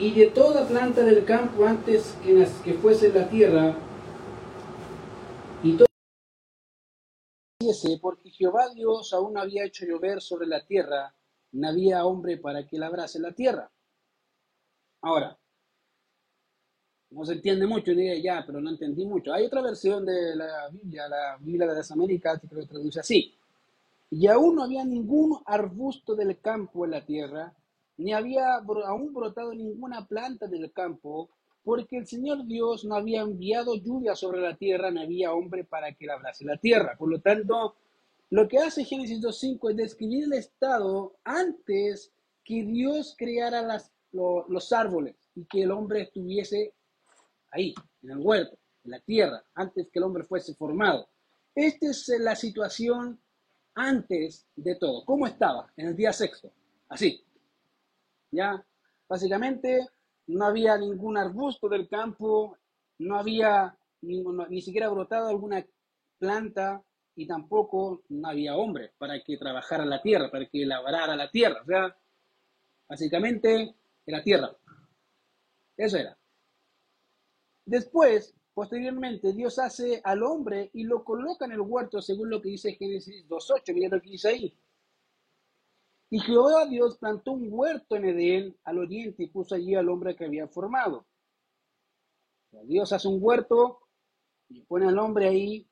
y de toda planta del campo antes que, que fuese la tierra, y todo porque Jehová Dios aún había hecho llover sobre la tierra, no había hombre para que labrase la tierra. Ahora, no se entiende mucho, diría ya, pero no entendí mucho. Hay otra versión de la Biblia, la Biblia de las Américas, que lo traduce así. Y aún no había ningún arbusto del campo en la tierra, ni había aún brotado ninguna planta del campo, porque el Señor Dios no había enviado lluvia sobre la tierra, no había hombre para que labrase la tierra. Por lo tanto, lo que hace Génesis 2.5 es describir el estado antes que Dios creara los árboles y que el hombre estuviese ahí, en el huerto, en la tierra, antes que el hombre fuese formado. Esta es eh, la situación antes de todo. ¿Cómo estaba en el día sexto? Así. Ya, básicamente no había ningún arbusto del campo, no había ningún- ni siquiera brotado alguna planta y tampoco no había hombre para que trabajara la tierra, para que labrara la tierra. O sea, básicamente era tierra. Eso era. Después, posteriormente, Dios hace al hombre y lo coloca en el huerto según lo que dice Génesis 2.8. Mira lo que dice ahí. Y Jehová Dios plantó un huerto en Edén al oriente y puso allí al hombre que había formado. Dios hace un huerto y pone al hombre ahí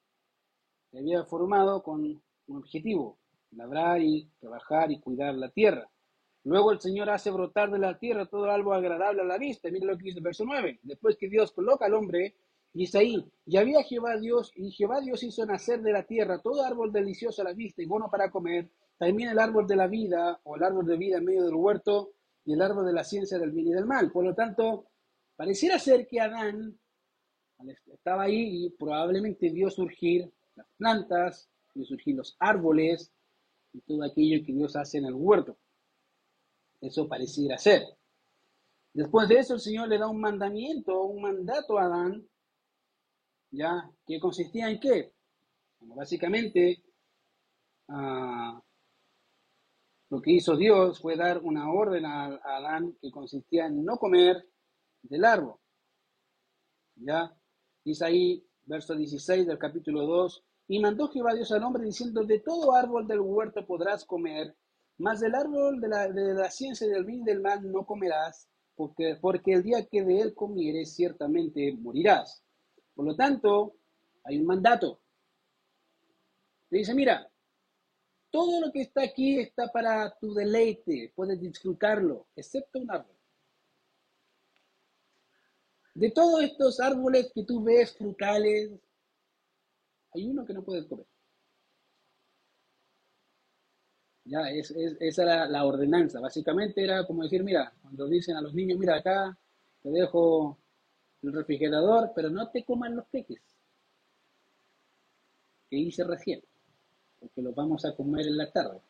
que había formado con un objetivo, labrar y trabajar y cuidar la tierra. Luego el Señor hace brotar de la tierra todo algo agradable a la vista. Mira lo que dice el verso 9. Después que Dios coloca al hombre, dice ahí, y había Jehová Dios, y Jehová Dios hizo nacer de la tierra todo árbol delicioso a la vista y bueno para comer, también el árbol de la vida, o el árbol de vida en medio del huerto, y el árbol de la ciencia del bien y del mal. Por lo tanto, pareciera ser que Adán estaba ahí y probablemente vio surgir las plantas, vio surgir los árboles y todo aquello que Dios hace en el huerto. Eso pareciera ser. Después de eso, el Señor le da un mandamiento, un mandato a Adán, ¿ya? ¿Que consistía en qué? Básicamente, ah, lo que hizo Dios fue dar una orden a, Adán que consistía en no comer del árbol, ¿ya? Ahí, verso 16 del capítulo 2, y mandó Jehová Dios al hombre diciendo, de todo árbol del huerto podrás comer, mas del árbol de la, de la ciencia del bien del mal no comerás, porque, porque el día que de él comieres ciertamente morirás. Por lo tanto, hay un mandato. Le dice, mira, todo lo que está aquí está para tu deleite, puedes disfrutarlo, excepto un árbol. De todos estos árboles que tú ves frutales, hay uno que no puedes comer. Ya, es, es- esa era la ordenanza. Básicamente era como decir, mira, cuando dicen a los niños, mira, acá te dejo el refrigerador, pero no te coman los queques que hice recién, porque los vamos a comer en la tarde.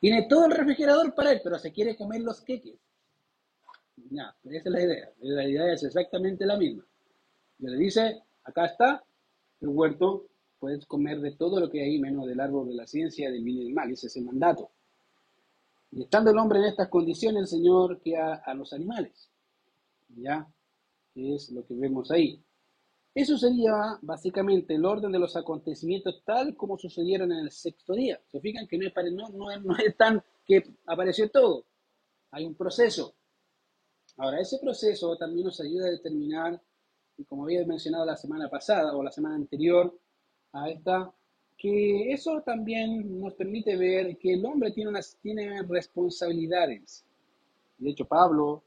Tiene todo el refrigerador para él, pero se quiere comer los queques. Ya, esa es la idea. La idea es exactamente la misma. Y le dice, acá está el huerto, puedes comer de todo lo que hay, menos del árbol de la ciencia, del bien y del mal. Ese es el mandato. Y estando el hombre en estas condiciones, el Señor crea a los animales. ¿Ya? Que es lo que vemos ahí. Eso sería básicamente el orden de los acontecimientos tal como sucedieron en el sexto día. Se fijan que no es, tan que apareció todo. Hay un proceso. Ahora, ese proceso también nos ayuda a determinar, y como había mencionado la semana pasada o la semana anterior a esta, que eso también nos permite ver que el hombre tiene, unas, tiene responsabilidades. De hecho, Pablo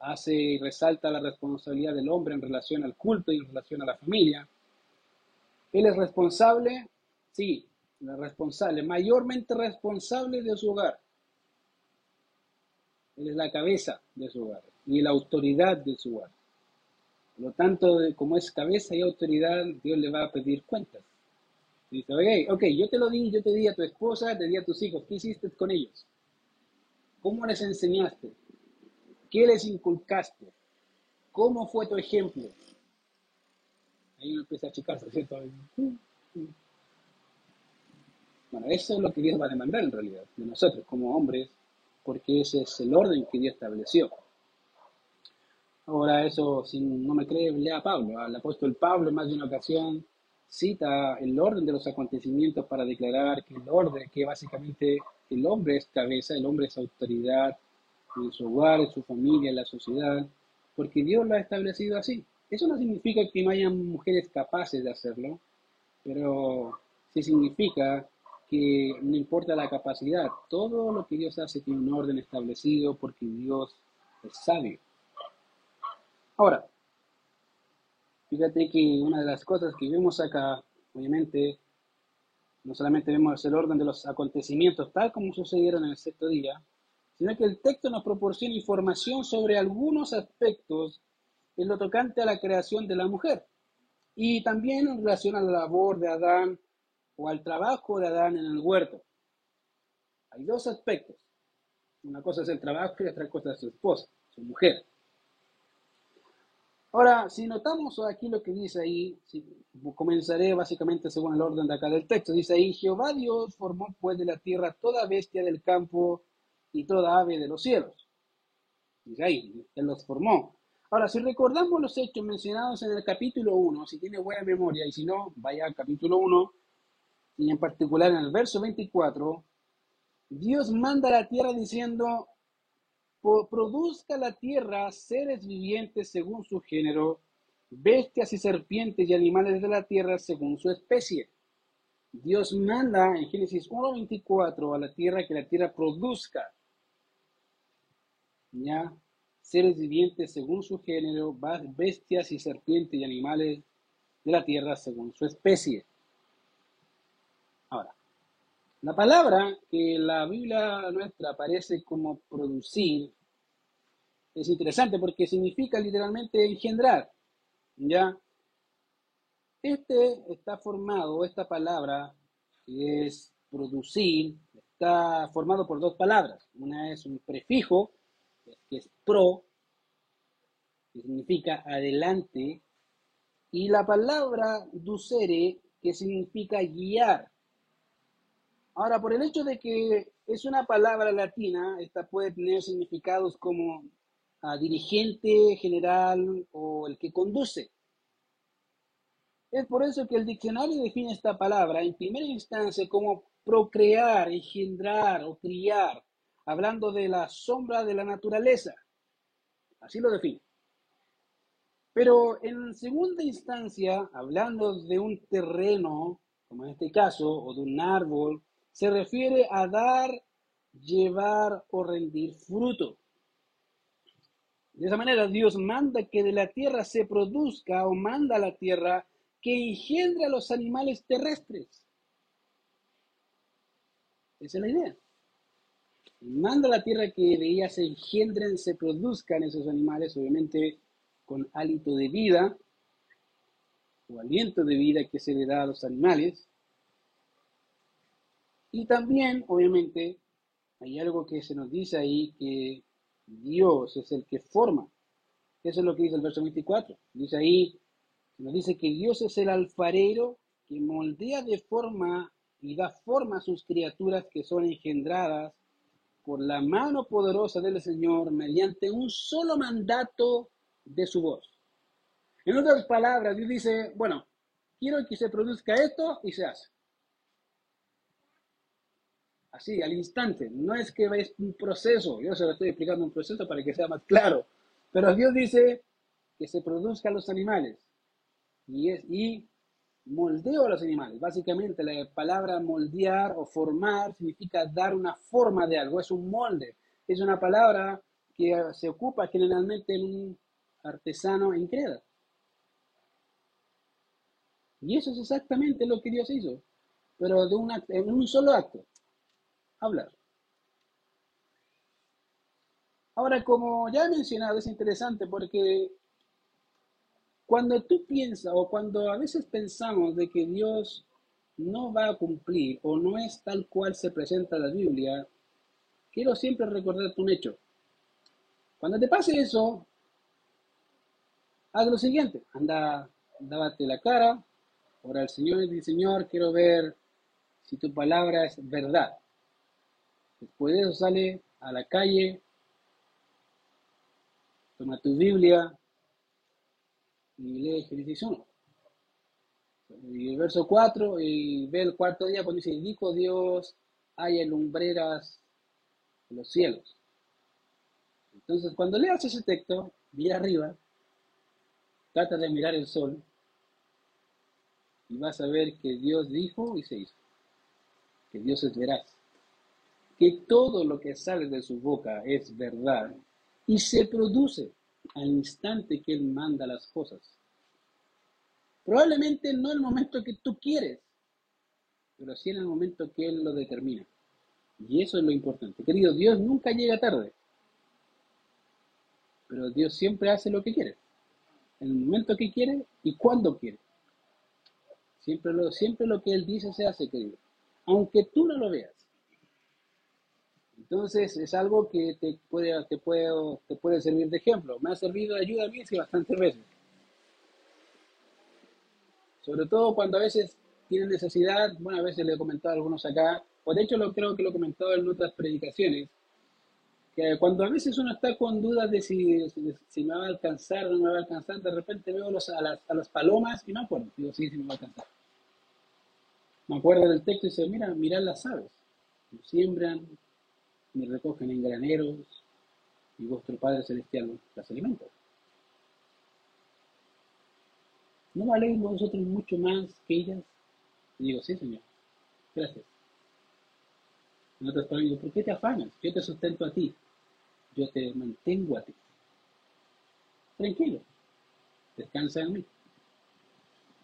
hace y resalta la responsabilidad del hombre en relación al culto y en relación a la familia. Él es responsable, sí, es responsable, mayormente responsable de su hogar. Él es la cabeza de su hogar y la autoridad de su hogar. Por lo tanto, como es cabeza y autoridad, Dios le va a pedir cuentas. Dice, oye, ok, yo te lo di, yo te di a tu esposa, te di a tus hijos, ¿qué hiciste con ellos? ¿Cómo les enseñaste? ¿Qué les inculcaste? ¿Cómo fue tu ejemplo? Ahí uno empieza a achicarse, ¿cierto? Bueno, eso es lo que Dios va a demandar en realidad de nosotros como hombres, porque ese es el orden que Dios estableció. Ahora eso, si no me cree, lea a Pablo. Al apóstol Pablo en más de una ocasión cita el orden de los acontecimientos para declarar que el orden, que básicamente el hombre es cabeza, el hombre es autoridad en su hogar, en su familia, en la sociedad, porque Dios lo ha establecido así. Eso no significa que no haya mujeres capaces de hacerlo, pero sí significa que no importa la capacidad, todo lo que Dios hace tiene un orden establecido porque Dios es sabio. Ahora, fíjate que una de las cosas que vemos acá, obviamente, no solamente vemos el orden de los acontecimientos tal como sucedieron en el sexto día, sino que el texto nos proporciona información sobre algunos aspectos en lo tocante a la creación de la mujer y también en relación a la labor de Adán o al trabajo de Adán en el huerto. Hay dos aspectos. Una cosa es el trabajo y otra cosa es su esposa, su mujer. Ahora, si notamos aquí lo que dice ahí, comenzaré básicamente según el orden de acá del texto. Dice ahí, Jehová Dios formó pues de la tierra toda bestia del campo y toda ave de los cielos. Dice ahí, Él los formó. Ahora, si recordamos los hechos mencionados en el capítulo 1, si tiene buena memoria, y si no, vaya al capítulo 1, y en particular en el verso 24, Dios manda a la tierra diciendo, produzca la tierra seres vivientes según su género, bestias y serpientes y animales de la tierra según su especie. Dios manda en Génesis 1.24 a la tierra que la tierra produzca, ¿ya? Seres vivientes según su género, bestias y serpientes y animales de la tierra según su especie. Ahora, la palabra que la Biblia nuestra aparece como producir es interesante porque significa literalmente engendrar. ¿Ya? Este está formado, esta palabra que es producir, está formado por dos palabras. Una es un prefijo, que es pro, que significa adelante, y la palabra ducere, que significa guiar. Ahora, por el hecho de que es una palabra latina, esta puede tener significados como dirigente general o el que conduce. Es por eso que el diccionario define esta palabra en primera instancia como procrear, engendrar o criar, hablando de la sombra de la naturaleza. Así lo define. Pero en segunda instancia, hablando de un terreno, como en este caso, o de un árbol, se refiere a dar, llevar o rendir fruto. De esa manera Dios manda que de la tierra se produzca o manda a la tierra que engendre a los animales terrestres. Esa es la idea. Manda a la tierra que de ella se engendren, se produzcan esos animales, obviamente con hálito de vida o aliento de vida que se le da a los animales. Y también, obviamente, hay algo que se nos dice ahí que Dios es el que forma. Eso es lo que dice el verso 24. Dice ahí, nos dice que Dios es el alfarero que moldea de forma y da forma a sus criaturas que son engendradas por la mano poderosa del Señor mediante un solo mandato de su voz. En otras palabras, Dios dice, bueno, quiero que se produzca esto y se hace así, al instante. No es que es un proceso, yo se lo estoy explicando un proceso para que sea más claro. Pero Dios dice que se produzcan los animales y, es, y moldeo a los animales. Básicamente la palabra moldear o formar significa dar una forma de algo, es un molde. Es una palabra que se ocupa generalmente en un artesano en creda. Y eso es exactamente lo que Dios hizo, pero de en un solo acto hablar. Ahora, como ya he mencionado, es interesante porque cuando tú piensas o cuando a veces pensamos de que Dios no va a cumplir o no es tal cual se presenta la Biblia, quiero siempre recordarte un hecho. Cuando te pase eso, haz lo siguiente, anda, dávate la cara, ora al Señor y dice, Señor, quiero ver si tu palabra es verdad. Después de eso sale a la calle Toma tu Biblia y lee Génesis 1. Y el verso 4, y ve el cuarto día cuando dice, dijo Dios, hay lumbreras en los cielos. Entonces, cuando leas ese texto, mira arriba, trata de mirar el sol, y vas a ver que Dios dijo y se hizo. Que Dios es veraz. Que todo lo que sale de su boca es verdad y se produce al instante que Él manda las cosas. Probablemente no en el momento que tú quieres, pero sí en el momento que Él lo determina. Y eso es lo importante. Querido, Dios nunca llega tarde, pero Dios siempre hace lo que quiere, en el momento que quiere y cuando quiere. Siempre lo, siempre lo que Él dice se hace, querido, aunque tú no lo veas. Entonces es algo que te puede, te puede, te puede servir de ejemplo. Me ha servido de ayuda a mí sí, bastantes veces. Sobre todo cuando a veces tienen necesidad, bueno, a veces le he comentado a algunos acá, o de hecho lo creo que lo he comentado en otras predicaciones, que cuando a veces uno está con dudas de si, si, me va a alcanzar o no me va a alcanzar, de repente veo los, a, las, a las palomas y me acuerdo, digo, sí, sí me va a alcanzar me acuerdo del texto y dice, mira, mirad las aves, siembran, ni recogen en graneros, y vuestro Padre Celestial las alimenta. ¿No valéis vosotros mucho más que ellas? Digo, sí, Señor, gracias. En otras palabras, digo, ¿por qué te afanas? Yo te sustento a ti, yo te mantengo a ti. Tranquilo, descansa en mí.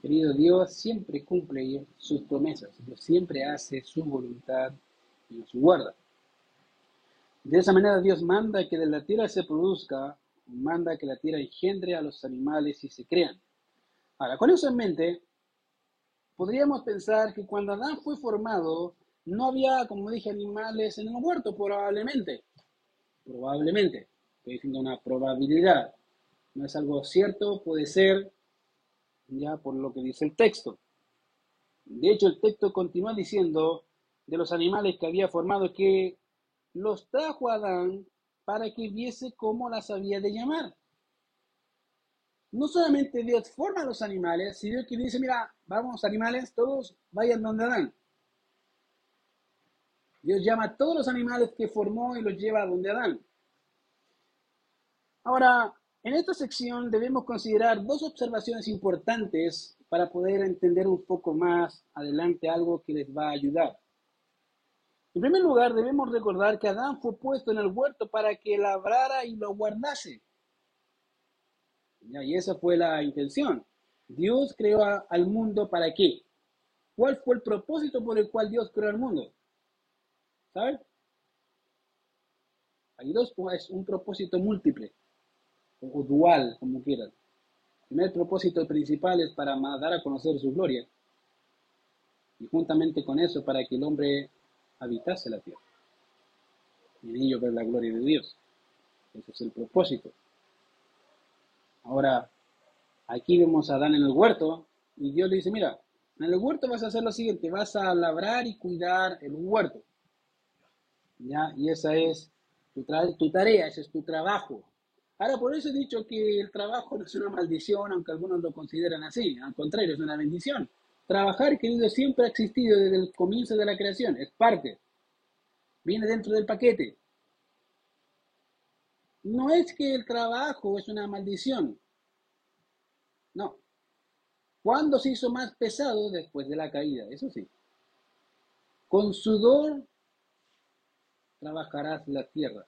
Querido Dios siempre cumple sus promesas, siempre hace su voluntad y nos guarda. De esa manera Dios manda que de la tierra se produzca, manda que la tierra engendre a los animales y se crean. Ahora, con eso en mente, podríamos pensar que cuando Adán fue formado, no había, como dije, animales en el huerto, probablemente. Probablemente. Estoy diciendo una probabilidad. No es algo cierto, puede ser, ya por lo que dice el texto. De hecho, el texto continúa diciendo de los animales que había formado que los trajo a Adán para que viese cómo las había de llamar. No solamente Dios forma a los animales, sino que dice, mira, vamos animales, todos vayan donde Adán. Dios llama a todos los animales que formó y los lleva a donde Adán. Ahora, en esta sección debemos considerar dos observaciones importantes para poder entender un poco más adelante algo que les va a ayudar. En primer lugar, debemos recordar que Adán fue puesto en el huerto para que labrara y lo guardase. Y esa fue la intención. Dios creó al mundo para qué? ¿Cuál fue el propósito por el cual Dios creó el mundo? ¿Saben? Hay dos, pues, un propósito múltiple o dual, como quieran. El primer propósito principal es para dar a conocer su gloria y juntamente con eso para que el hombre habitase la tierra y en ello ver la gloria de Dios. Ese es el propósito. Ahora, aquí vemos a Adán en el huerto y Dios le dice, mira, en el huerto vas a hacer lo siguiente, vas a labrar y cuidar el huerto. ¿Ya? Y esa es tu, tu tarea, ese es tu trabajo. Ahora, por eso he dicho que el trabajo no es una maldición, aunque algunos lo consideran así. Al contrario, es una bendición. Trabajar, querido, siempre ha existido desde el comienzo de la creación. Es parte. Viene dentro del paquete. No es que el trabajo es una maldición. No. ¿Cuándo se hizo más pesado? Después de la caída, eso sí. Con sudor trabajarás la tierra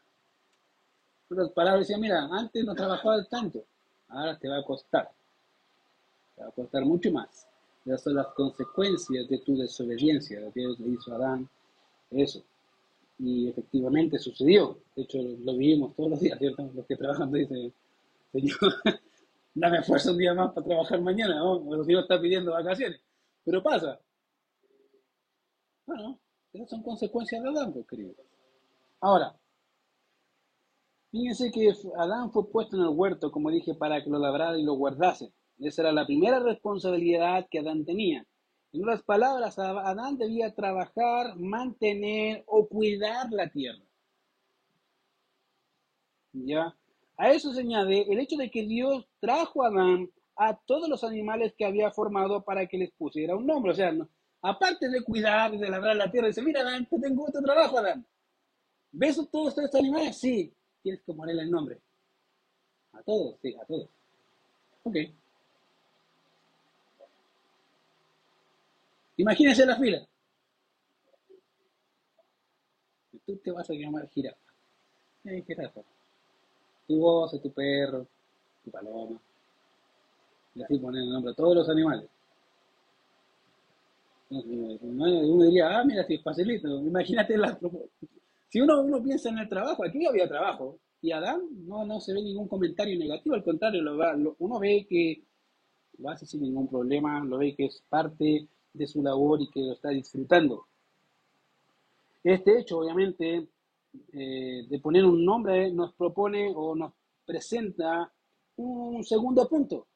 otras palabras, decía, mira, antes no trabajabas tanto, ahora te va a costar. Te va a costar mucho más. Esas son las consecuencias de tu desobediencia. Dios le hizo a Adán eso. Y efectivamente sucedió. De hecho, lo vivimos todos los días, ¿cierto? Los que trabajan dicen, Señor, dame fuerza un día más para trabajar mañana. O Señor está pidiendo vacaciones. Pero pasa. Bueno, esas son consecuencias de Adán, pues, queridos. Ahora, Fíjense que Adán fue puesto en el huerto, como dije, para que lo labrara y lo guardase. Esa era la primera responsabilidad que Adán tenía. En otras palabras, Adán debía trabajar, mantener o cuidar la tierra. ¿Ya? A eso se añade el hecho de que Dios trajo a Adán a todos los animales que había formado para que les pusiera un nombre. O sea, aparte de cuidar, de labrar la tierra, dice, mira Adán, te tengo otro trabajo, Adán. ¿Ves todos estos animales? Sí, tienes que ponerle el nombre. A todos, sí, a todos. Ok. Imagínense la fila. Tú te vas a llamar jirafa. ¿Qué jirafa? Tu voz, tu perro, tu paloma. Y así poner el nombre a todos los animales. Uno diría, ah, mira, si es facilito. Imagínate la Si uno, uno piensa en el trabajo, aquí había trabajo. Y Adán no, no se ve ningún comentario negativo, al contrario, uno ve que lo hace sin ningún problema, lo ve que es parte de su labor y que lo está disfrutando. Este hecho, obviamente, eh, de poner un nombre nos propone o nos presenta un segundo punto.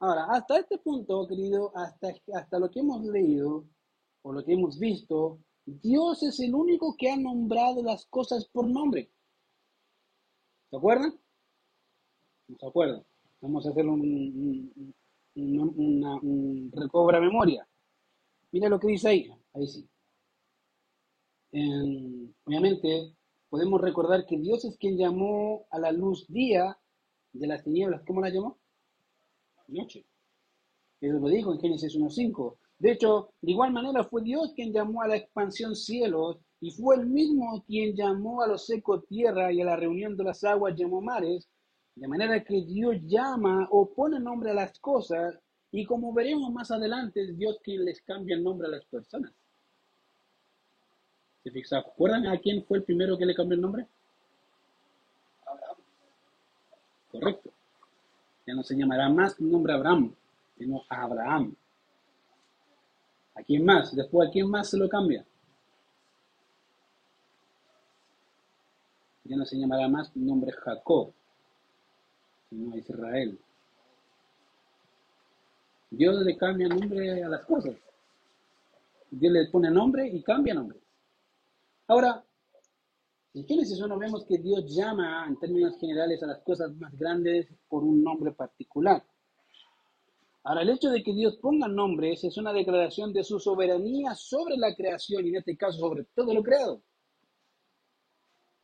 Ahora, hasta este punto, querido, hasta, hasta lo que hemos leído o lo que hemos visto, Dios es el único que ha nombrado las cosas por nombre. ¿Se acuerdan? ¿No se acuerdan? Vamos a hacer un, un, recobra memoria. Mira lo que dice ahí. Ahí sí. obviamente, podemos recordar que Dios es quien llamó a la luz día de las tinieblas. ¿Cómo la llamó? Noche. Eso lo dijo en Génesis 1.5. De hecho, de igual manera fue Dios quien llamó a la expansión cielos y fue el mismo quien llamó a los secos tierra y a la reunión de las aguas llamó mares. De manera que Dios llama o pone nombre a las cosas y como veremos más adelante, es Dios quien les cambia el nombre a las personas. ¿Se fijan? ¿Recuerdan a quién fue el primero que le cambió el nombre? Abraham. Correcto. Ya no se llamará más nombre Abraham, sino Abraham. ¿A quién más? Después, ¿a quién más se lo cambia? Ya no se llamará más nombre Jacob, sino Israel. Dios le cambia nombre a las cosas. Dios le pone nombre y cambia nombre. Ahora, en Génesis 1 vemos que Dios llama en términos generales a las cosas más grandes por un nombre particular. Ahora, el hecho de que Dios ponga nombres es una declaración de su soberanía sobre la creación y en este caso sobre todo lo creado.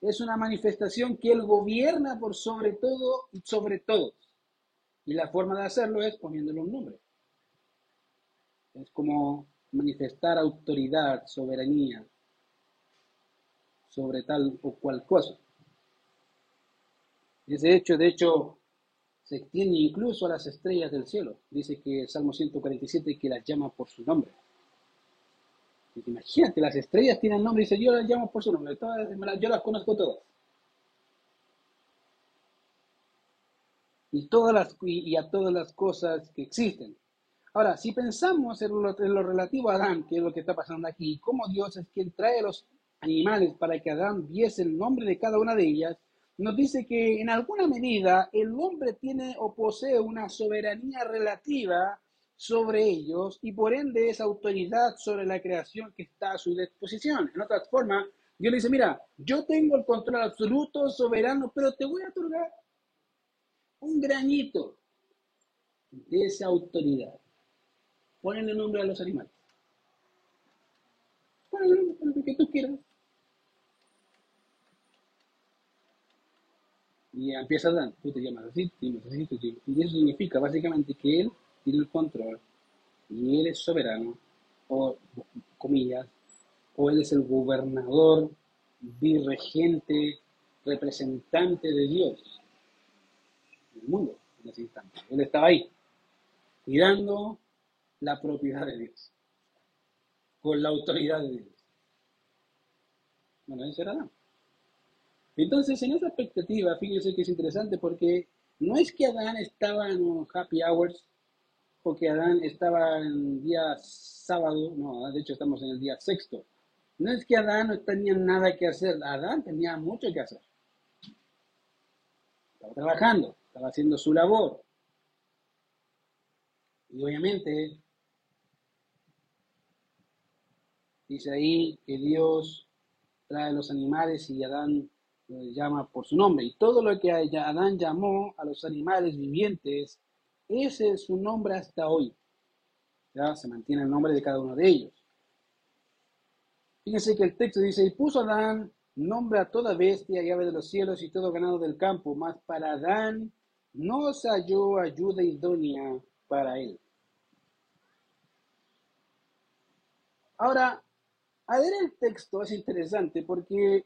Es una manifestación que Él gobierna por sobre todo y sobre todos. Y la forma de hacerlo es poniéndole un nombre. Es como manifestar autoridad, soberanía sobre tal o cual cosa. Ese hecho, de hecho, se extiende incluso a las estrellas del cielo. Dice que el Salmo 147 que las llama por su nombre. Imagínate, las estrellas tienen nombre y dice, yo las llamo por su nombre, yo las conozco todas. Y, todas las, y, a todas las cosas que existen. Ahora, si pensamos en lo, en lo, relativo a Adán, que es lo que está pasando aquí, cómo Dios es quien trae a los animales para que Adán viese el nombre de cada una de ellas, nos dice que en alguna medida el hombre tiene o posee una soberanía relativa sobre ellos y por ende esa autoridad sobre la creación que está a su disposición. En otras formas, Dios le dice, mira, yo tengo el control absoluto, soberano, pero te voy a otorgar un granito de esa autoridad. Ponen el nombre a los animales. Ponen el nombre que tú quieras. Y empieza a dar, tú te llamas así, te llamas así, tú te Y eso significa básicamente que él tiene el control y él es soberano, o comillas, o él es el gobernador, dirigente, representante de Dios en el mundo en ese instante. Él estaba ahí, cuidando la propiedad de Dios, con la autoridad de Dios. Bueno, eso era Adán. Entonces, en esa expectativa, fíjense que es interesante porque no es que Adán estaba en un happy hours o que Adán estaba en día sábado, no, de hecho estamos en el día sexto. No es que Adán no tenía nada que hacer, Adán tenía mucho que hacer. Estaba trabajando, estaba haciendo su labor. Y obviamente, dice ahí que Dios trae los animales y Adán eh, llama por su nombre. Y todo lo que Adán llamó a los animales vivientes, ese es su nombre hasta hoy. Ya se mantiene el nombre de cada uno de ellos. Fíjense que el texto dice, y puso Adán nombre a toda bestia y ave de los cielos y todo ganado del campo, mas para Adán no se halló ayuda idónea para él. Ahora, a ver el texto es interesante porque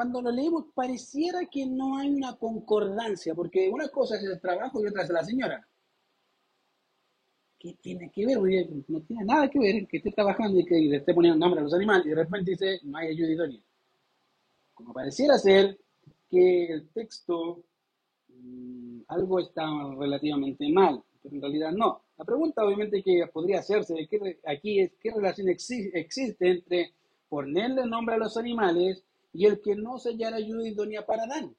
cuando lo leemos pareciera que no hay una concordancia, porque una cosa es el trabajo y otra es la señora. ¿Qué tiene que ver? No tiene nada que ver que esté trabajando y que le esté poniendo nombre a los animales y de repente dice no hay ayuda idónea. Como pareciera ser que el texto mm, algo está relativamente mal, pero en realidad no. La pregunta obviamente que podría hacerse aquí es qué relación existe entre ponerle nombre a los animales y el que no se hallara ayuda idónea para Adán.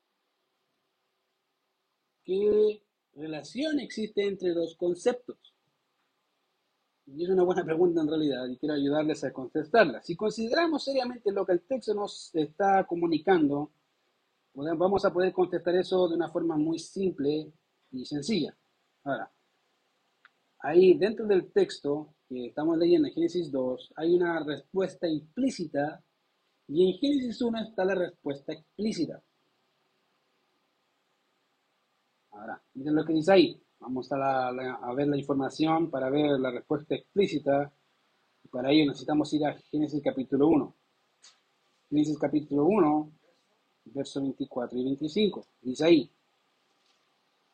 ¿Qué relación existe entre dos conceptos? Y es una buena pregunta en realidad y quiero ayudarles a contestarla. Si consideramos seriamente lo que el texto nos está comunicando, vamos a poder contestar eso de una forma muy simple y sencilla. Ahora, ahí dentro del texto que estamos leyendo en Génesis 2, hay una respuesta implícita y en Génesis 1 está la respuesta explícita. Ahora, miren lo que dice ahí. Vamos a, ver la información para ver la respuesta explícita. para ello necesitamos ir a Génesis capítulo 1. Génesis capítulo 1, versos 24 y 25. Dice ahí,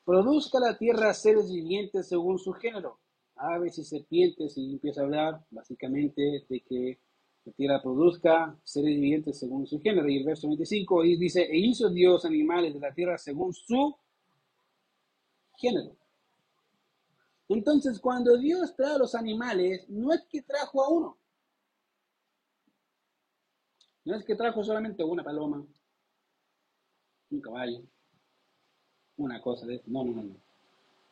produzca la tierra seres vivientes según su género, aves y serpientes, y empieza a hablar básicamente de que la tierra produzca seres vivientes según su género. Y el verso 25 y dice, e hizo Dios animales de la tierra según su género. Entonces, cuando Dios trae a los animales, no es que trajo a uno. No es que trajo solamente una paloma, un caballo, una cosa de. No, no, no.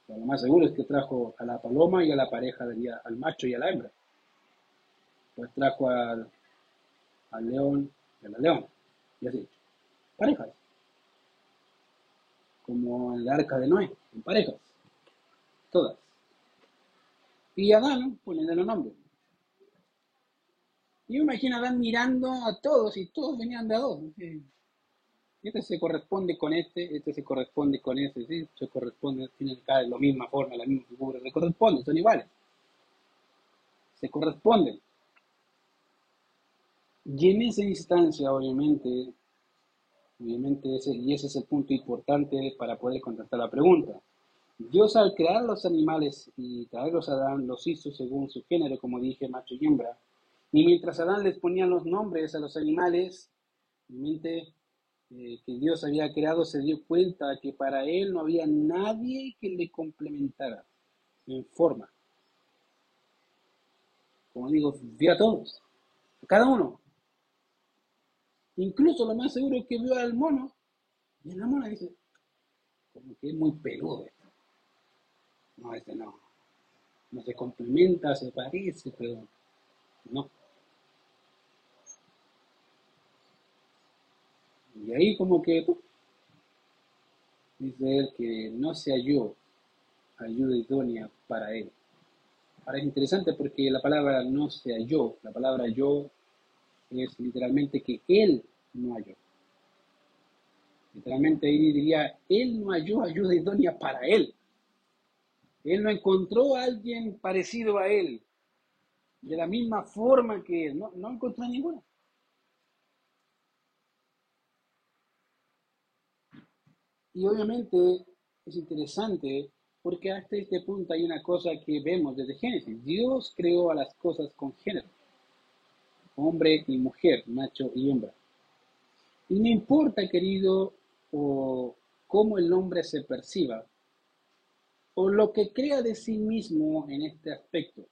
lo más seguro es que trajo a la paloma y a la pareja, al macho y a la hembra pues trajo al, león y a la león, y así, parejas, como en el arca de Noé, en parejas, todas. Y Adán, poniéndole nombre. Y yo imagino a Adán mirando a todos y todos venían de a dos. Este se corresponde con este, este se corresponde con ese, ¿sí? se corresponde, tienen cada la misma forma, la misma figura, se corresponden, son iguales. Se corresponden. Y en esa instancia, obviamente, obviamente ese, y ese es el punto importante para poder contestar la pregunta. Dios al crear los animales y traerlos a Adán los hizo según su género, como dije, macho y hembra. Y mientras Adán les ponía los nombres a los animales, obviamente eh, que Dios había creado se dio cuenta que para él no había nadie que le complementara en forma. Como digo, vio a todos, a cada uno, Incluso lo más seguro es que vio al mono y la mona dice, como que es muy peludo esto. No, este no. No se complementa, se parece, pero no. Y ahí como que dice él que no se halló ayuda idónea para él. Ahora es interesante porque la palabra no se halló, la palabra yo es literalmente que él no halló. Literalmente ahí diría, él no halló ayuda idónea para él. Él no encontró a alguien parecido a él, de la misma forma que él. No, no encontró ninguna. Y obviamente es interesante porque hasta este punto hay una cosa que vemos desde Génesis. Dios creó a las cosas con género hombre y mujer, macho y hembra. Y no importa, querido, o cómo el hombre se perciba, o lo que crea de sí mismo en este aspecto.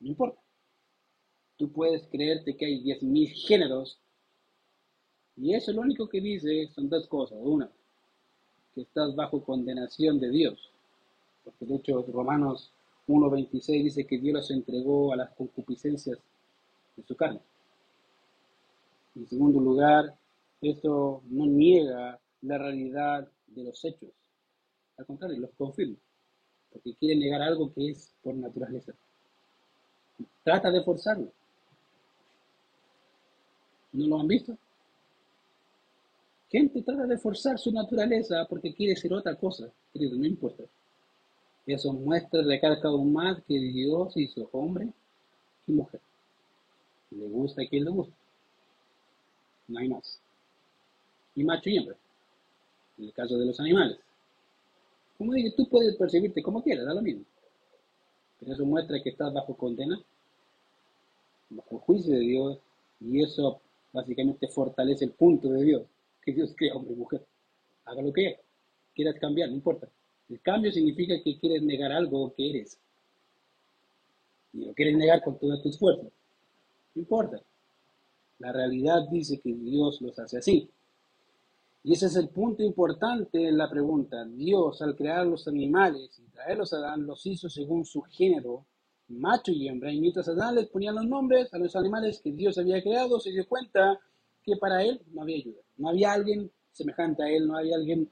No importa. Tú puedes creerte que hay 10.000 géneros y eso lo único que dice son dos cosas. Una, que estás bajo condenación de Dios. Porque de hecho Romanos 1.26 dice que Dios los entregó a las concupiscencias de su carne. En segundo lugar, esto no niega la realidad de los hechos. Al contrario, los confirma. Porque quiere negar algo que es por naturaleza. Trata de forzarlo. ¿No lo han visto? Gente trata de forzar su naturaleza porque quiere ser otra cosa. Querido, no importa. Eso muestra, recalca aún más que Dios hizo hombre y mujer. Le gusta a quien le gusta. No hay más. Y macho y hembra. En el caso de los animales. Como dije, tú puedes percibirte como quieras, da lo mismo. Pero eso muestra que estás bajo condena, bajo juicio de Dios, y eso básicamente fortalece el punto de Dios, que Dios crea hombre y mujer. Haga lo que quieras cambiar, no importa. El cambio significa que quieres negar algo que eres. Y lo quieres negar con todas tus fuerzas. No importa. La realidad dice que Dios los hace así. Y ese es el punto importante en la pregunta. Dios, al crear los animales y traerlos a Adán, los hizo según su género, macho y hembra. Y mientras Adán les ponía los nombres a los animales que Dios había creado, se dio cuenta que para él no había ayuda. No había alguien semejante a él, no había alguien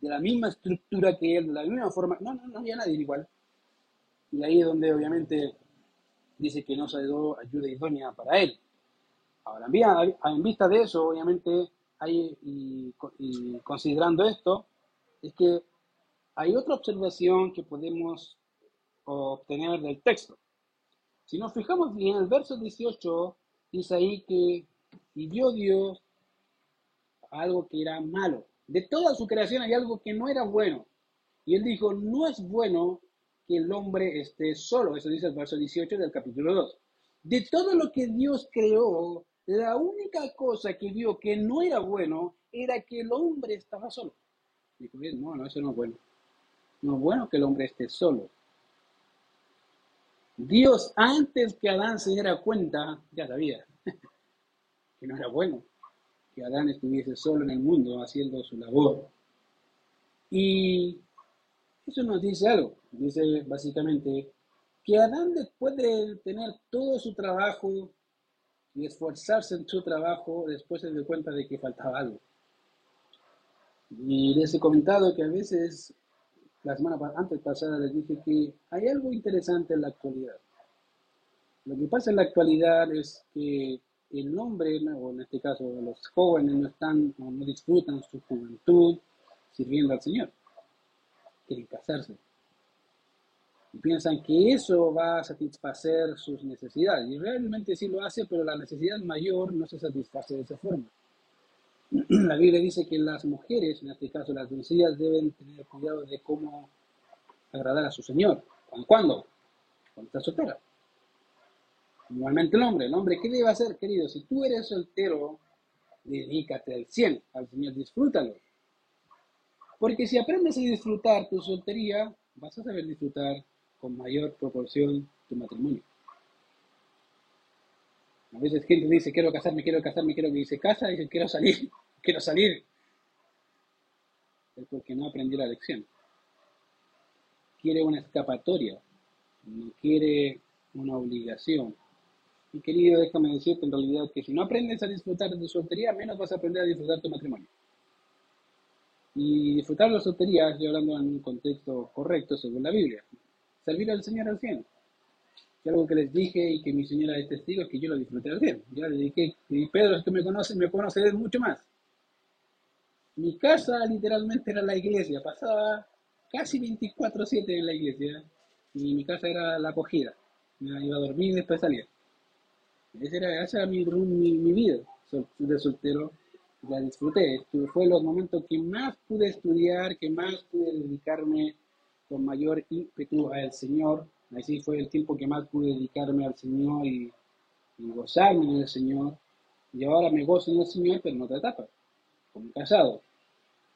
de la misma estructura que él, de la misma forma. No, no, no había nadie igual. Y ahí es donde obviamente dice que no se dio ayuda idónea para él. Ahora, en vista de eso, obviamente, hay, y, considerando esto, es que hay otra observación que podemos obtener del texto. Si nos fijamos bien, el verso 18 dice ahí que y vio Dios algo que era malo. De toda su creación hay algo que no era bueno. Y él dijo, no es bueno que el hombre esté solo. Eso dice el verso 18 del capítulo 2. De todo lo que Dios creó, la única cosa que vio que no era bueno era que el hombre estaba solo. Dijo, no, no, eso no es bueno. No es bueno que el hombre esté solo. Dios, antes que Adán se diera cuenta, ya sabía que no era bueno que Adán estuviese solo en el mundo haciendo su labor. Y eso nos dice algo. Dice básicamente que Adán después de tener todo su trabajo y esforzarse en su trabajo, después se dio cuenta de que faltaba algo. Y les he comentado que a veces, la semana antes pasada les dije que hay algo interesante en la actualidad. Lo que pasa en la actualidad es que el hombre, o en este caso los jóvenes, no están, no, no disfrutan su juventud sirviendo al Señor. Quieren casarse. Y piensan que eso va a satisfacer sus necesidades. Y realmente sí lo hace, pero la necesidad mayor no se satisface de esa forma. La Biblia dice que las mujeres, en este caso las doncellas, deben tener cuidado de cómo agradar a su Señor. ¿Cuándo? Cuando está soltera. Igualmente el hombre, el hombre, ¿qué debe hacer, querido? Si tú eres soltero, dedícate al 100, al Señor, disfrútalo. Porque si aprendes a disfrutar tu soltería, vas a saber disfrutar con mayor proporción tu matrimonio. A veces gente dice, quiero casarme, quiero casarme, quiero que dice casa, y dice, quiero salir, quiero salir. Es porque no aprendió la lección. Quiere una escapatoria, no quiere una obligación, y querido, déjame decirte en realidad que si no aprendes a disfrutar de tu soltería, menos vas a aprender a disfrutar tu matrimonio. Y disfrutar la soltería, estoy hablando en un contexto correcto según la Biblia. Servir al Señor al 100. Y algo que les dije y que mi señora es testigo es que yo lo disfruté al 100. Ya le dije, y Pedro, que me conoce, me conoce mucho más. Mi casa literalmente era la iglesia, pasaba casi 24-7 en la iglesia y mi casa era la acogida. Me iba a dormir y después salía. Esa era, mi, mi, vida de soltero. La disfruté. Fue los momentos que más pude estudiar, que más pude dedicarme con mayor ímpetu al Señor. Así fue el tiempo que más pude dedicarme al Señor y, gozarme en el Señor. Y ahora me gozo en el Señor, pero en otra etapa, como casado.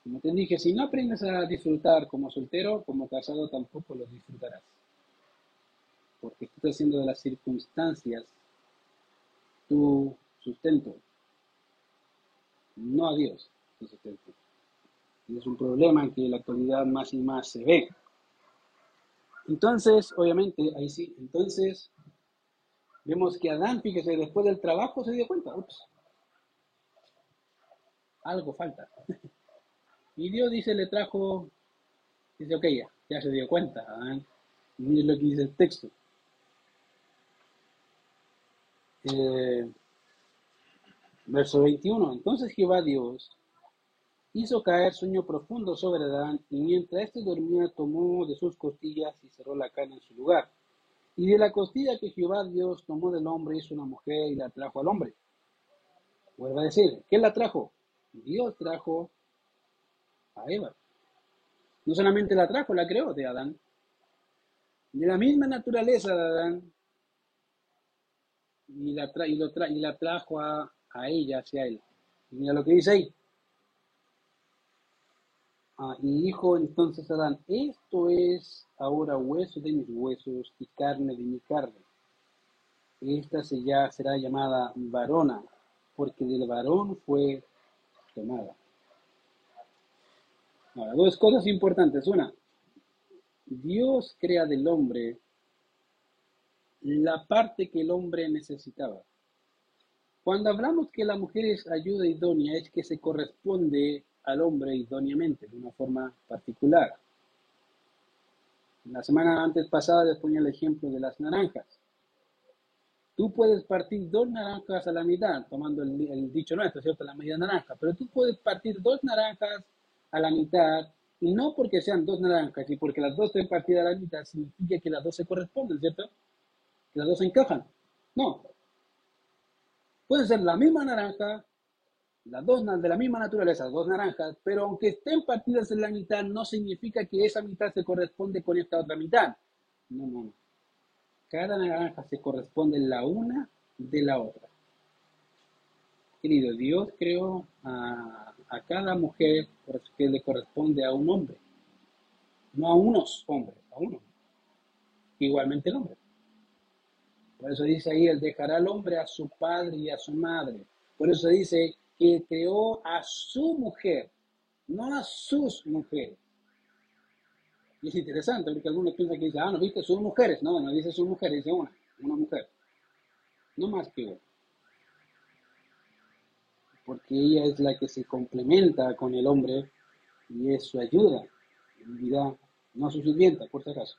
Como te dije, si no aprendes a disfrutar como soltero, como casado tampoco lo disfrutarás. Porque estás haciendo de las circunstancias tu sustento, no a Dios tu sustento. Y es un problema que en la actualidad más y más se ve. Entonces, obviamente, ahí sí, entonces, Vemos que Adán, fíjese, después del trabajo se dio cuenta, ups, algo falta. Y Dios dice, le trajo, dice, ok, ya, ya se dio cuenta. Adán. Miren lo que dice el texto. Eh, verso 21. Entonces Jehová Dios hizo caer sueño profundo sobre Adán, y mientras éste dormía, tomó de sus costillas y cerró la carne en su lugar. Y de la costilla que Jehová Dios tomó del hombre, hizo una mujer y la trajo al hombre. Vuelvo a decir, ¿quién la trajo? Dios trajo a Eva. No solamente la trajo, la creó de Adán. De la misma naturaleza de Adán. Y la, tra y lo tra y la trajo a, a ella, hacia él. Y mira lo que dice ahí. Ah, y dijo entonces Adán, esto es ahora hueso de mis huesos y carne de mi carne. Esta se ya será llamada varona, porque del varón fue tomada. Ahora, dos cosas importantes. Una, Dios crea del hombre la parte que el hombre necesitaba. Cuando hablamos que la mujer es ayuda idónea, es que se corresponde al hombre idóneamente, de una forma particular. La semana antes pasada les ponía el ejemplo de las naranjas. Tú puedes partir dos naranjas a la mitad, tomando el, dicho nuestro, ¿cierto? La media naranja, pero tú puedes partir dos naranjas a la mitad, y no porque sean dos naranjas, y porque las dos estén partidas a la mitad, significa que las dos se corresponden, ¿cierto? Las dos encajan. No. Puede ser la misma naranja, las dos de la misma naturaleza, dos naranjas, pero aunque estén partidas en la mitad, no significa que esa mitad se corresponde con esta otra mitad. No, no, no. Cada naranja se corresponde la una de la otra. Querido, Dios creó a, a cada mujer que le corresponde a un hombre, no a unos hombres, a uno. Igualmente el hombre. Por eso dice ahí, él dejará al hombre a su padre y a su madre. Por eso dice, que creó a su mujer, no a sus mujeres. Y es interesante porque algunos piensan que dice, ah, no viste sus mujeres. No, no dice sus mujeres, dice una, una mujer. No más que una. Porque ella es la que se complementa con el hombre y es su ayuda. dirá, no su sirvienta, por si acaso.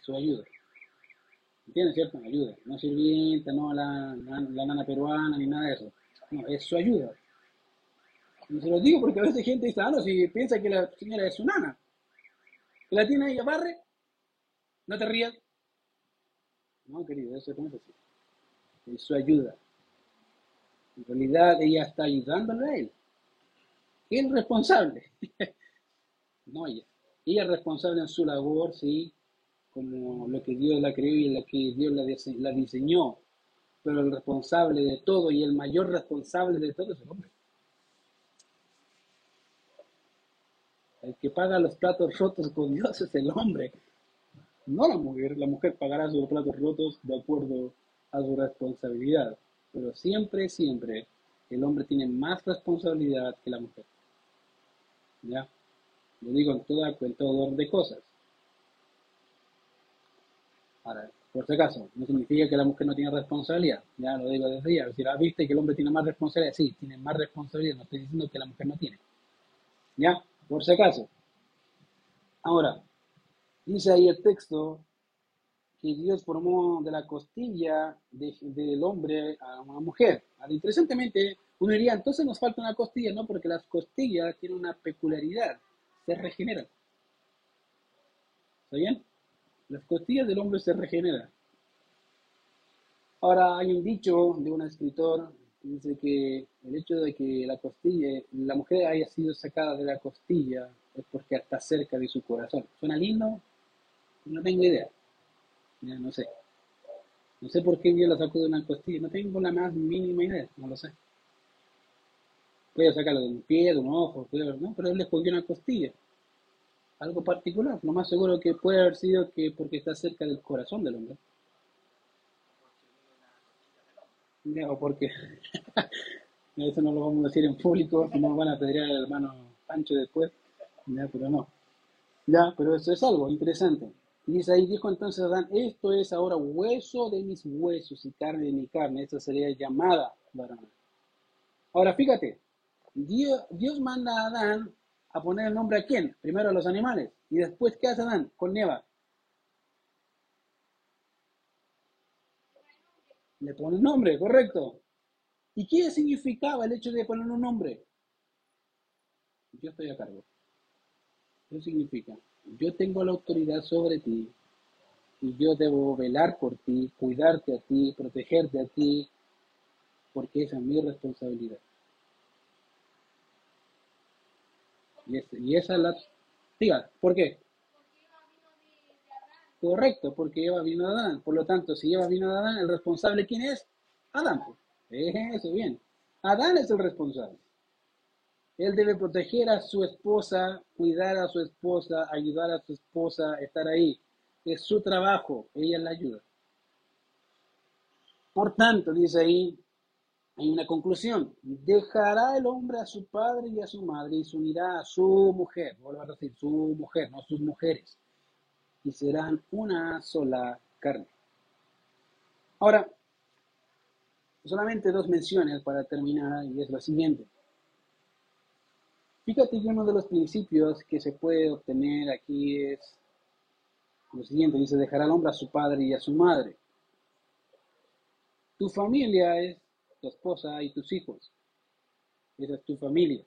Su ayuda. ¿Entiendes, cierto? Ayuda. No sirvienta, no la, la, nana peruana, ni nada de eso es su ayuda. Y se lo digo porque a veces gente dice, ah, no, si piensa que la señora es su nana, que la tiene ella barre, no te rías. No, querido, eso no es así. Es su ayuda. En realidad ella está ayudándole a él. Él es responsable. no ella. Ella es responsable en su labor, sí, como lo que Dios la creó y lo que Dios la diseñó pero el responsable de todo y el mayor responsable de todo es el hombre. El que paga los platos rotos con Dios es el hombre, no la mujer. La mujer pagará sus platos rotos de acuerdo a su responsabilidad, pero siempre, siempre el hombre tiene más responsabilidad que la mujer. ¿Ya? Lo digo en, toda, en todo orden de cosas. Ahora, por si acaso, no significa que la mujer no tiene responsabilidad, ya lo digo desde ya, si la viste que el hombre tiene más responsabilidad, sí, tiene más responsabilidad, no estoy diciendo que la mujer no tiene, ya, por si acaso. Ahora, dice ahí el texto que Dios formó de la costilla del hombre a una mujer. interesantemente, uno diría, entonces nos falta una costilla, no, porque las costillas tienen una peculiaridad, se regeneran. ¿Está bien? Las costillas del hombre se regeneran. Ahora hay un dicho de un escritor que dice que el hecho de que la costilla, la mujer haya sido sacada de la costilla es porque está cerca de su corazón. ¿Suena lindo? No tengo idea. no sé. No sé por qué Dios la sacó de una costilla. No tengo la más mínima idea. No lo sé. Puede sacarlo de un pie, de un ojo, ¿no? pero él le escogió una costilla algo particular. Lo más seguro que puede haber sido que porque está cerca del corazón del hombre. o porque eso no lo vamos a decir en público, no van a pedir al hermano Pancho después, ya, pero no. Ya, pero eso es algo interesante. Y ahí, dijo entonces Adán, esto es ahora hueso de mis huesos y carne de mi carne. Esa sería llamada varón. Ahora fíjate, Dios, Dios manda a Adán a poner el nombre a quién? Primero a los animales. Y después, ¿qué hace Adán con Eva? Le pone un nombre, correcto. ¿Y qué significaba el hecho de poner un nombre? Yo estoy a cargo. ¿Qué significa? Yo tengo la autoridad sobre ti y yo debo velar por ti, cuidarte a ti, protegerte a ti, porque esa es mi responsabilidad. Y, esa es la... Diga, ¿por qué? Correcto, porque Eva vino de Adán. Por lo tanto, si Eva vino de Adán, ¿el responsable quién es? Adán. Pues. Eso, bien. Adán es el responsable. Él debe proteger a su esposa, cuidar a su esposa, ayudar a su esposa, estar ahí. Es su trabajo, ella la ayuda. Por tanto, dice ahí, hay una conclusión. Dejará el hombre a su padre y a su madre y se unirá a su mujer. Vuelvo a decir, su mujer, no sus mujeres. Y serán una sola carne. Ahora, solamente dos menciones para terminar y es lo siguiente. Fíjate que uno de los principios que se puede obtener aquí es lo siguiente, dice, dejará al hombre a su padre y a su madre. Tu familia es tu esposa y tus hijos. Esa es tu familia.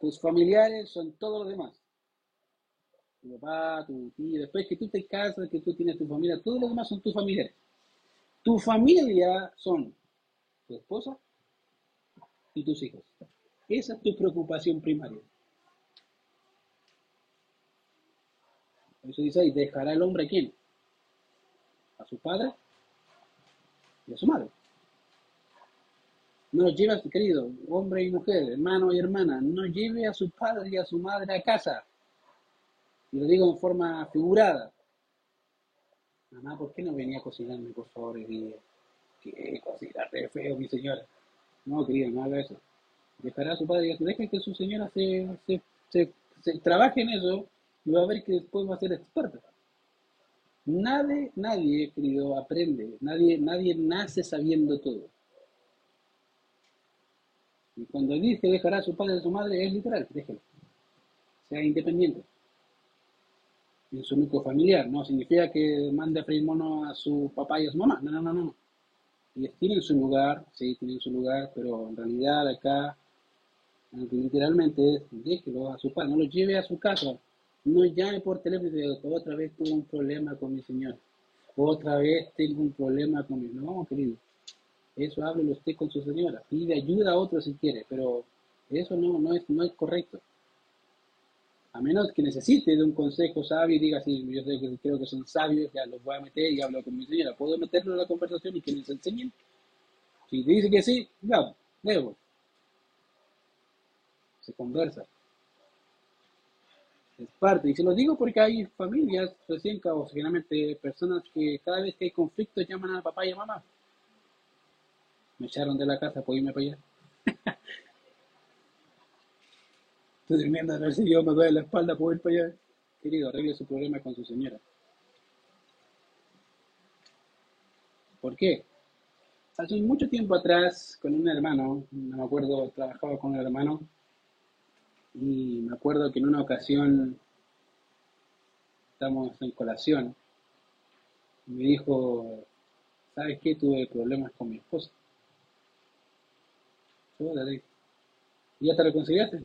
Tus familiares son todos los demás. Tu papá, tu tío, después que tú te casas, que tú tienes tu familia, todos los demás son tus familiares. Tu familia son tu esposa y tus hijos. Esa es tu preocupación primaria. eso dice ahí, dejará el hombre a quién? A su padre y a su madre. No lleve a su querido, hombre y mujer, hermano y hermana, no lleve a su padre y a su madre a casa. Y lo digo en forma figurada. Mamá, ¿por qué no venía a cocinarme, por favor, el día? ¿Qué cocinar de feo, mi señora? No, querido, no haga eso dejará a su padre y deje que su señora se, se, se, trabaje en eso y va a ver que después va a ser experta. Nadie, nadie, querido, aprende, nadie, nadie nace sabiendo todo. Y cuando dice dejará a su padre y a su madre, es literal, déjelo. Sea independiente. En su núcleo familiar, no significa que mande a freír mono a su papá y a su mamá. No, no, no, no. Ellos tienen su lugar, sí, tienen su lugar, pero en realidad acá literalmente déjelo a su padre, no lo lleve a su casa, no llame por teléfono otra vez tuve un problema con mi señor, otra vez tengo un problema con mi, no, querido, eso háblelo usted con su señora, pide ayuda a otro si quiere, pero eso no, no, es, no es correcto. A menos que necesite de un consejo sabio y diga, sí, yo creo que son sabios, ya los voy a meter y hablo con mi señora. ¿Puedo meterlo en la conversación y que les enseñen? Si dice que sí, ya, debo se conversa. Es parte, y se lo digo porque hay familias recién caos, generalmente personas que cada vez que hay conflictos llaman a papá y a mamá. Me echaron de la casa, ¿puedo irme para allá? Estoy durmiendo a ver si yo me duele la espalda, ¿puedo ir para allá? Querido, arregle su problema con su señora. ¿Por qué? Hace mucho tiempo atrás, con un hermano, no me acuerdo, trabajaba con un hermano, y me acuerdo que en una ocasión estamos en colación me dijo, ¿sabes qué? Tuve problemas con mi esposa. ¿Y ya te reconciliaste?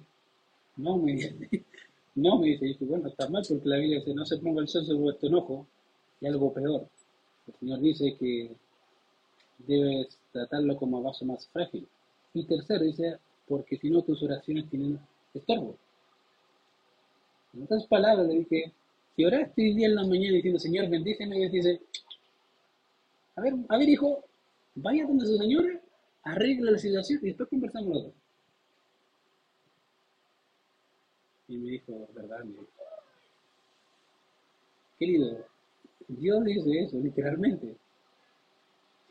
No, me dice, no, me dice, bueno, está mal porque la Biblia dice, no se ponga el sol sobre vuestro enojo y algo peor. El Señor dice que debes tratarlo como vaso más frágil. Y tercero dice, porque si no tus oraciones tienen estorbo. En otras palabras, le dije, si oraste hoy día en la mañana diciendo, Señor, bendíceme, y dice, a ver, a ver, hijo, vaya donde su señora, arregle la situación y después conversamos los dos. Y me dijo, verdad, mi Querido, Dios dice eso, literalmente.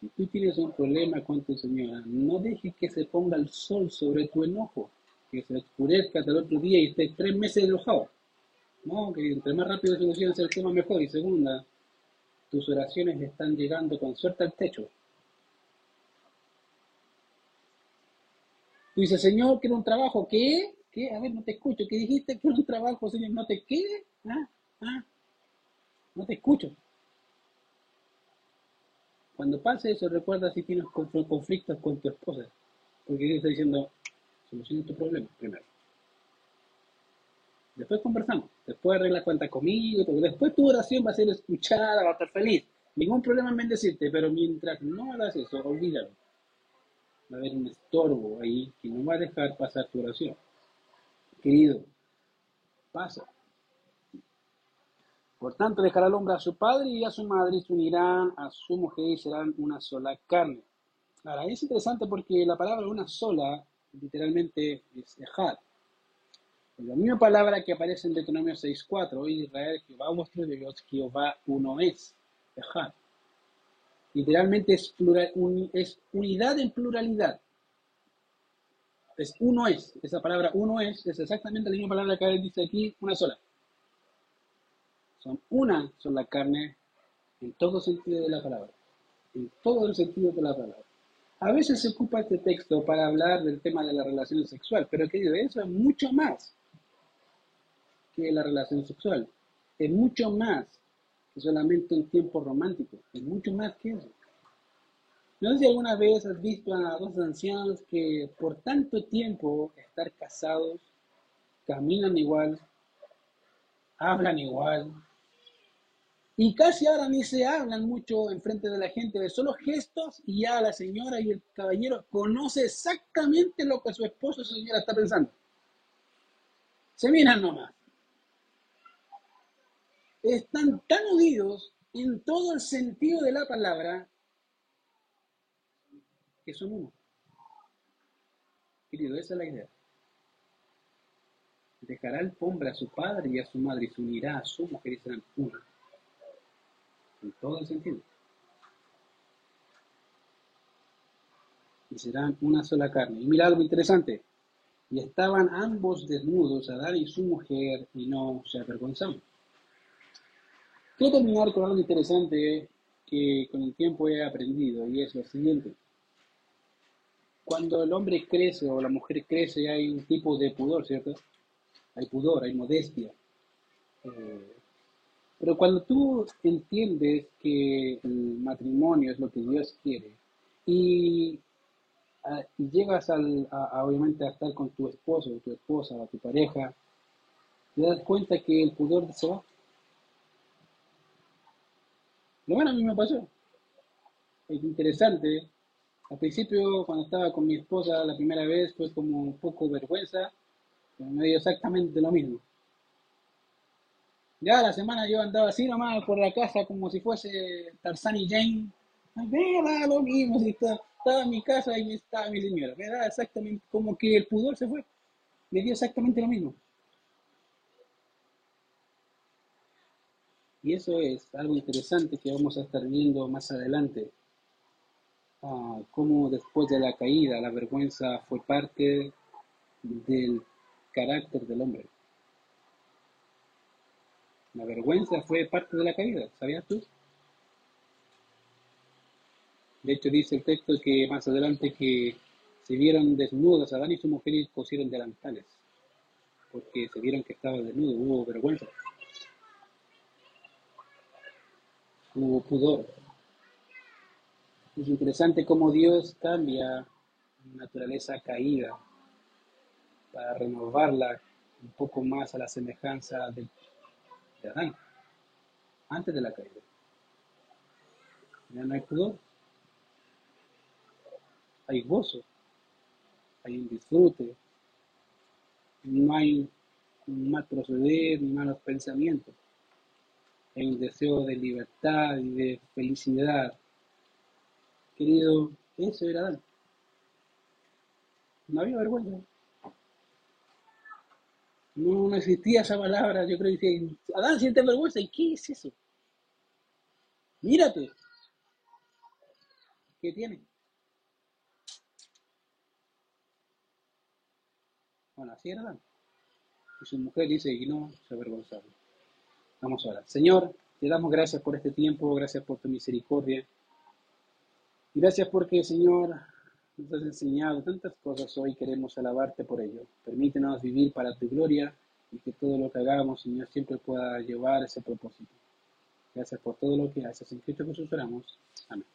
Si tú tienes un problema con tu señora, no dejes que se ponga el sol sobre tu enojo que se oscurezca hasta el otro día y estés tres meses enojado. No, que entre más rápido soluciones el tema mejor. Y segunda, tus oraciones están llegando con suerte al techo. Tú dices, Señor, quiero un trabajo. ¿Qué? ¿Qué? A ver, no te escucho. ¿Qué dijiste? Quiero un trabajo, Señor. ¿No te qué? ¿Ah? ¿Ah? No te escucho. Cuando pase eso, recuerda si tienes conflictos con tu esposa. Porque Dios está diciendo, soluciona tu problema primero. Después conversamos. Después arregla cuenta conmigo. Después tu oración va a ser escuchada, va a estar feliz. Ningún problema en bendecirte, pero mientras no hagas eso, olvídalo. Va a haber un estorbo ahí que no va a dejar pasar tu oración. Querido, pasa. Por tanto, dejará al hombre a su padre y a su madre y se unirán a su mujer y serán una sola carne. Ahora, es interesante porque la palabra una sola literalmente es ejad. La misma palabra que aparece en Deuteronomio 6.4, hoy Israel, Jehová vuestro Dios, Jehová uno es, ejad. Literalmente es, unidad en pluralidad. Es uno es, esa palabra uno es, es exactamente la misma palabra que dice aquí, una sola son una sola carne en todo sentido de la palabra. En todo el sentido de la palabra. A veces se ocupa este texto para hablar del tema de la relación sexual, pero querido, eso es mucho más que la relación sexual. Es mucho más solamente un tiempo romántico. Es mucho más que eso. No sé si alguna vez has visto a dos ancianos que por tanto tiempo estar casados, caminan igual, hablan igual, y casi ahora ni se hablan mucho en frente de la gente, solo gestos y ya la señora y el caballero conoce exactamente lo que su esposo o su señora está pensando. Se miran nomás. Están tan unidos en todo el sentido de la palabra que son uno. Querido, esa es la idea. Dejará el hombre a su padre y a su madre y se unirá a su mujer y serán uno en todo el sentido. Y serán una sola carne. Y mira algo interesante. Y estaban ambos desnudos, Adán y su mujer, y no se avergonzaban. Quiero terminar con algo interesante que con el tiempo he aprendido, y es lo siguiente. Cuando el hombre crece o la mujer crece, hay un tipo de pudor, ¿cierto? Hay pudor, hay modestia. Eh, pero cuando tú entiendes que el matrimonio es lo que Dios quiere y, ah, llegas al, a, obviamente a estar con tu esposo, tu esposa, tu pareja, te das cuenta que el pudor se va. Lo bueno a mí me pasó. Es interesante. Al principio, cuando estaba con mi esposa la primera vez, fue como un poco vergüenza, pero me dio exactamente lo mismo. Ya la semana yo andaba así nomás por la casa como si fuese Tarzán y Jane. Me lo mismo, estaba, en mi casa y estaba mi señora. Me da exactamente como que el pudor se fue. Me dio exactamente lo mismo. Y eso es algo interesante que vamos a estar viendo más adelante. Ah, cómo después de la caída la vergüenza fue parte del carácter del hombre. La vergüenza fue parte de la caída, ¿sabías tú? De hecho, dice el texto que más adelante que se vieron desnudos, Adán y su mujer y cosieron delantales, porque se vieron que estaba desnudo, hubo vergüenza, hubo pudor. Es interesante cómo Dios cambia naturaleza caída para renovarla un poco más a la semejanza del antes de la caída. Ya no hay pudor, hay gozo, hay un disfrute, no hay un mal proceder ni malos pensamientos. Un deseo de libertad y de felicidad. Querido, eso era Adán. No había vergüenza. No, existía esa palabra. Yo creo que Adán siente vergüenza. ¿Y qué es eso? Mírate. ¿Qué tiene? Bueno, así era Adán. Y su mujer dice, y no se avergonzaron. Vamos a orar. Señor, te damos gracias por este tiempo, gracias por tu misericordia. Gracias porque, Señor, nos has enseñado tantas cosas hoy, queremos alabarte por ello. Permítenos vivir para tu gloria y que todo lo que hagamos, Señor, siempre pueda llevar ese propósito. Gracias por todo lo que haces. En Cristo Jesús oramos. Amén.